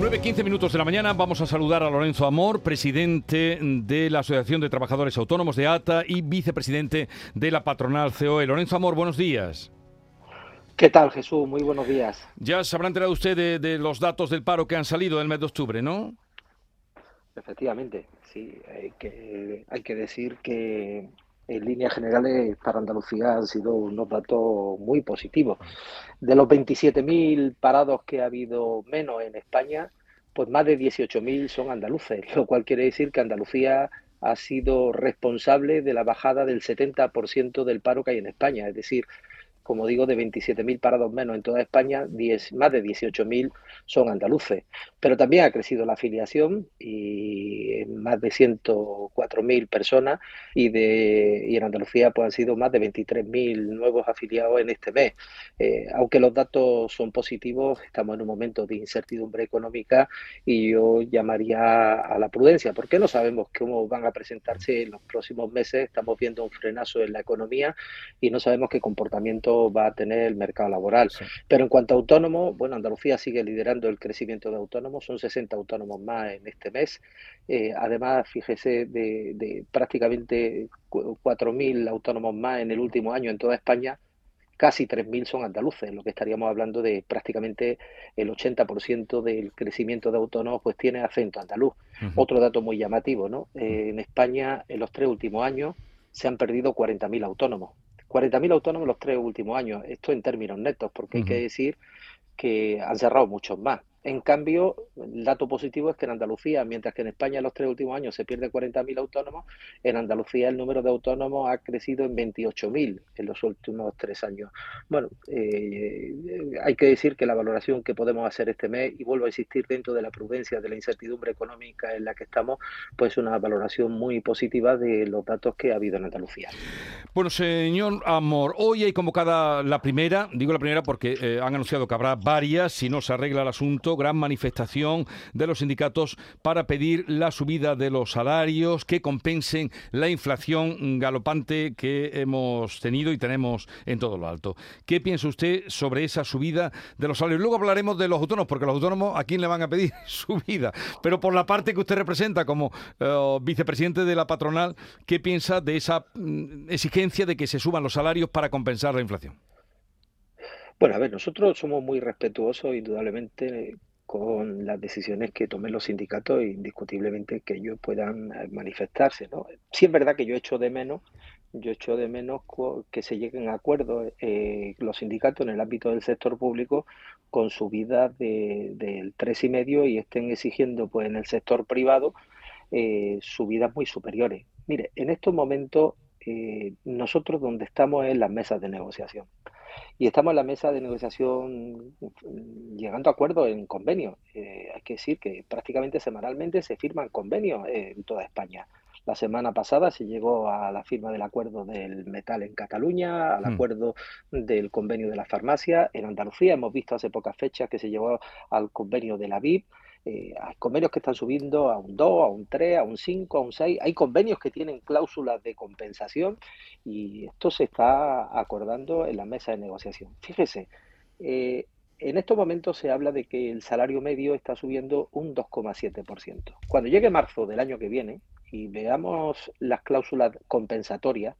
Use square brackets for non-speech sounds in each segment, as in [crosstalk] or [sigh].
9.15 minutos de la mañana vamos a saludar a Lorenzo Amor, presidente de la Asociación de Trabajadores Autónomos de ATA y vicepresidente de la patronal COE. Lorenzo Amor, buenos días. ¿Qué tal, Jesús? Muy buenos días. Ya se habrá enterado usted de, los datos del paro que han salido del mes de octubre, ¿no? Efectivamente, sí. Hay que, hay que decir que en líneas generales para Andalucía han sido unos datos muy positivos. De los 27.000 parados que ha habido menos en España, pues más de 18.000 son andaluces, lo cual quiere decir que Andalucía ha sido responsable de la bajada del 70% del paro que hay en España. Es decir, como digo, de 27.000 parados menos en toda España, 10, más de 18.000 son andaluces. Pero también ha crecido la afiliación y más de 104.000 personas y, de, y en Andalucía pues, han sido más de 23.000 nuevos afiliados en este mes. Eh, aunque los datos son positivos, estamos en un momento de incertidumbre económica y yo llamaría a la prudencia, porque no sabemos cómo van a presentarse en los próximos meses. Estamos viendo un frenazo en la economía y no sabemos qué comportamiento va a tener el mercado laboral. Pero en cuanto a autónomos, bueno, Andalucía sigue liderando el crecimiento de autónomos, son 60 autónomos más en este mes. Eh, además, fíjese, de, de prácticamente 4.000 autónomos más en el último año en toda España, casi 3.000 son andaluces, lo que estaríamos hablando de prácticamente el 80% del crecimiento de autónomos pues tiene acento andaluz. Otro dato muy llamativo, ¿no? Eh, en España en los tres últimos años se han perdido 40.000 autónomos. 40.000 autónomos los tres últimos años. Esto en términos netos, porque hay que decir que han cerrado muchos más. En cambio, el dato positivo es que en Andalucía, mientras que en España en los tres últimos años se pierde 40.000 autónomos, en Andalucía el número de autónomos ha crecido en 28.000 en los últimos tres años. Bueno, eh, hay que decir que la valoración que podemos hacer este mes, y vuelvo a insistir dentro de la prudencia, de la incertidumbre económica en la que estamos, pues una valoración muy positiva de los datos que ha habido en Andalucía. Bueno, señor Amor, hoy hay convocada la primera, digo la primera porque eh, han anunciado que habrá varias si no se arregla el asunto gran manifestación de los sindicatos para pedir la subida de los salarios que compensen la inflación galopante que hemos tenido y tenemos en todo lo alto. ¿Qué piensa usted sobre esa subida de los salarios? Luego hablaremos de los autónomos, porque los autónomos a quién le van a pedir [laughs] subida. Pero por la parte que usted representa como eh, vicepresidente de la patronal, ¿qué piensa de esa mm, exigencia de que se suban los salarios para compensar la inflación? Bueno, a ver, nosotros somos muy respetuosos, indudablemente, con las decisiones que tomen los sindicatos e indiscutiblemente que ellos puedan eh, manifestarse. ¿no? Sí es verdad que yo echo de menos, yo echo de menos que se lleguen a acuerdos eh, los sindicatos en el ámbito del sector público con subidas de, del tres y medio y estén exigiendo pues en el sector privado eh, subidas muy superiores. Mire, en estos momentos nosotros donde estamos es en las mesas de negociación. Y estamos en la mesa de negociación llegando a acuerdos en convenios. Eh, hay que decir que prácticamente semanalmente se firman convenios en toda España. La semana pasada se llegó a la firma del acuerdo del metal en Cataluña, al hmm. acuerdo del convenio de la farmacia. En Andalucía hemos visto hace pocas fechas que se llevó al convenio de la VIP. Eh, hay convenios que están subiendo a un 2, a un 3, a un 5, a un 6. Hay convenios que tienen cláusulas de compensación y esto se está acordando en la mesa de negociación. Fíjese, eh, en estos momentos se habla de que el salario medio está subiendo un 2,7%. Cuando llegue marzo del año que viene y veamos las cláusulas compensatorias,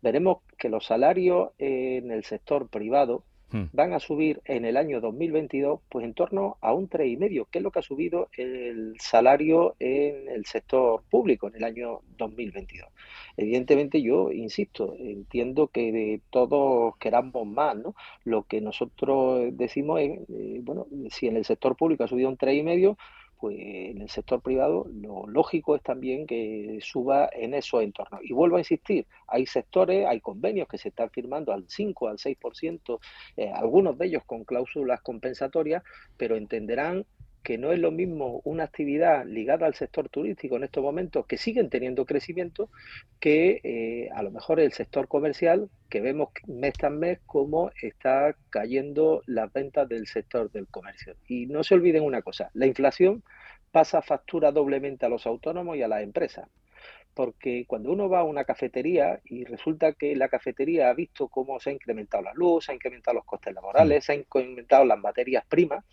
veremos que los salarios en el sector privado. Van a subir en el año 2022 pues en torno a un 3,5, que es lo que ha subido el salario en el sector público en el año 2022. Evidentemente yo insisto, entiendo que todos queramos más, ¿no? Lo que nosotros decimos es, eh, bueno, si en el sector público ha subido un 3,5, pues en el sector privado lo lógico es también que suba en esos entornos. Y vuelvo a insistir, hay sectores, hay convenios que se están firmando al 5, al 6%, eh, algunos de ellos con cláusulas compensatorias, pero entenderán que no es lo mismo una actividad ligada al sector turístico en estos momentos, que siguen teniendo crecimiento, que eh, a lo mejor el sector comercial, que vemos mes tras mes cómo está cayendo las ventas del sector del comercio. Y no se olviden una cosa, la inflación pasa factura doblemente a los autónomos y a las empresas porque cuando uno va a una cafetería y resulta que la cafetería ha visto cómo se ha incrementado la luz, se ha incrementado los costes laborales, se han incrementado las materias primas,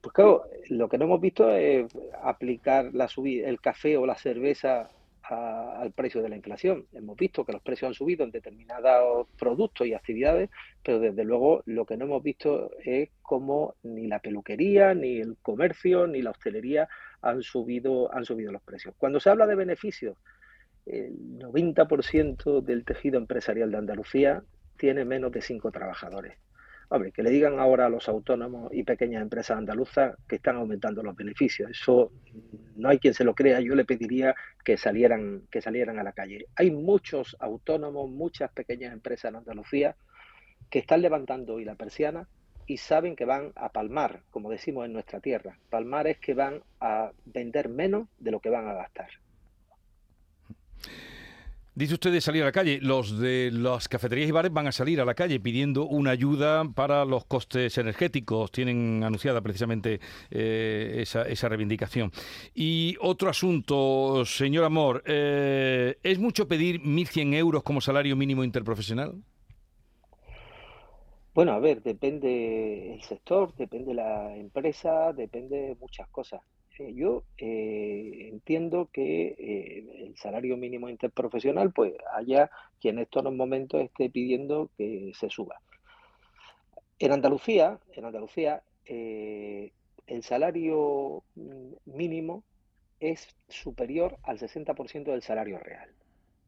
Pues claro, lo que no hemos visto es aplicar la subida, el café o la cerveza al precio de la inflación. Hemos visto que los precios han subido en determinados productos y actividades, pero desde luego lo que no hemos visto es cómo ni la peluquería, ni el comercio, ni la hostelería han subido, han subido los precios. Cuando se habla de beneficios, el 90% del tejido empresarial de Andalucía tiene menos de cinco trabajadores. Hombre, que le digan ahora a los autónomos y pequeñas empresas andaluzas que están aumentando los beneficios. Eso no hay quien se lo crea. Yo le pediría que salieran, que salieran a la calle. Hay muchos autónomos, muchas pequeñas empresas en Andalucía que están levantando hoy la persiana y saben que van a palmar, como decimos en nuestra tierra. Palmar es que van a vender menos de lo que van a gastar. Dice usted de salir a la calle. Los de las cafeterías y bares van a salir a la calle pidiendo una ayuda para los costes energéticos. Tienen anunciada precisamente eh, esa, reivindicación. Y otro asunto, señor Amor. Eh, ¿Es mucho pedir 1.100 euros como salario mínimo interprofesional? Bueno, a ver, depende el sector, depende la empresa, depende muchas cosas yo eh, entiendo que eh, el salario mínimo interprofesional, pues haya quien en estos momentos esté pidiendo que se suba. En Andalucía, en Andalucía, eh, el salario mínimo es superior al 60% del salario real.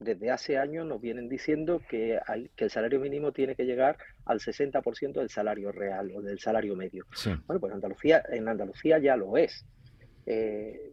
Desde hace años nos vienen diciendo que, que el salario mínimo tiene que llegar al 60% del salario real o del salario medio. Bueno, pues Andalucía, en Andalucía ya lo es. Eh,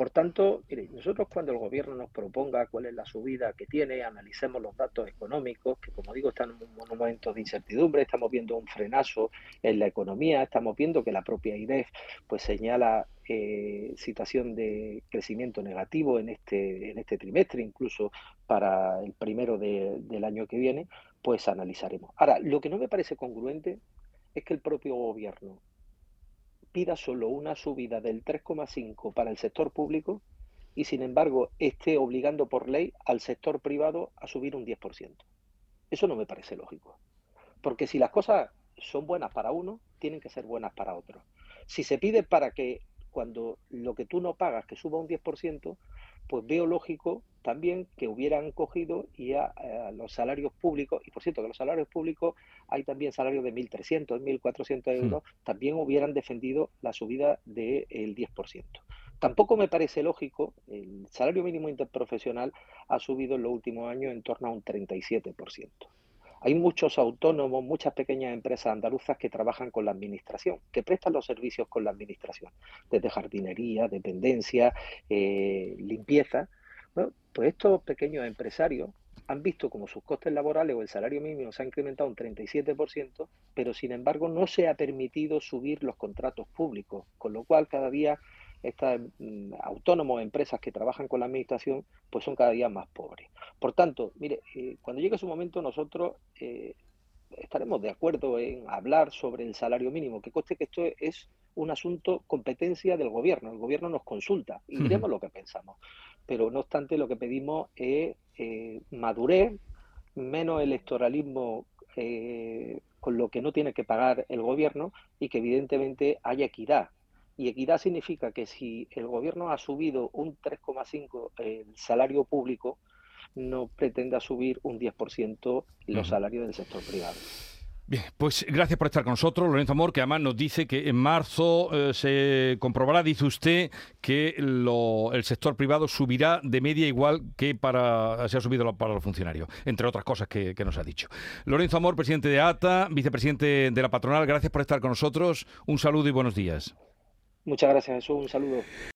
por tanto, nosotros cuando el gobierno nos proponga cuál es la subida que tiene, analicemos los datos económicos, que como digo están en un de incertidumbre, estamos viendo un frenazo en la economía, estamos viendo que la propia IREF pues señala eh, situación de crecimiento negativo en este, en este trimestre, incluso para el primero del año que viene, pues analizaremos. Ahora, lo que no me parece congruente es que el propio gobierno pida solo una subida del 3,5 para el sector público y sin embargo esté obligando por ley al sector privado a subir un 10%. Eso no me parece lógico. Porque si las cosas son buenas para uno, tienen que ser buenas para otro. Si se pide para que cuando lo que tú no pagas que suba un 10%, pues veo lógico también que hubieran cogido y a, los salarios públicos, y por cierto que los salarios públicos hay también salarios de 1.300, 1.400 hmm. euros, también hubieran defendido la subida del 10%. Tampoco me parece lógico, el salario mínimo interprofesional ha subido en los últimos años en torno a un 37%. Hay muchos autónomos, muchas pequeñas empresas andaluzas que trabajan con la administración, que prestan los servicios con la administración, desde jardinería, dependencia, eh, limpieza. pues estos pequeños empresarios han visto como sus costes laborales o el salario mínimo se ha incrementado un 37%, pero sin embargo no se ha permitido subir los contratos públicos, con lo cual cada día estos mm, autónomos, empresas que trabajan con la administración, pues son cada día más pobres. Por tanto, mire, eh, cuando llegue su momento nosotros eh, estaremos de acuerdo en hablar sobre el salario mínimo, que coste que esto es un asunto competencia del gobierno. El gobierno nos consulta y diremos lo que pensamos. Pero no obstante, lo que pedimos es eh, madurez, menos electoralismo con lo que no tiene que pagar el gobierno y que evidentemente haya equidad y equidad significa que si el gobierno ha subido un 3,5 el salario público, no pretenda subir un 10% los salarios del sector privado. Bien, pues gracias por estar con nosotros, Lorenzo Amor, que además nos dice que en marzo eh, se comprobará, dice usted, que el sector privado subirá de media igual que para se ha subido para los funcionarios, entre otras cosas que, que nos ha dicho. Lorenzo Amor, presidente de ATA, vicepresidente de la patronal, gracias por estar con nosotros. Un saludo y buenos días. Muchas gracias, Jesús. Un saludo.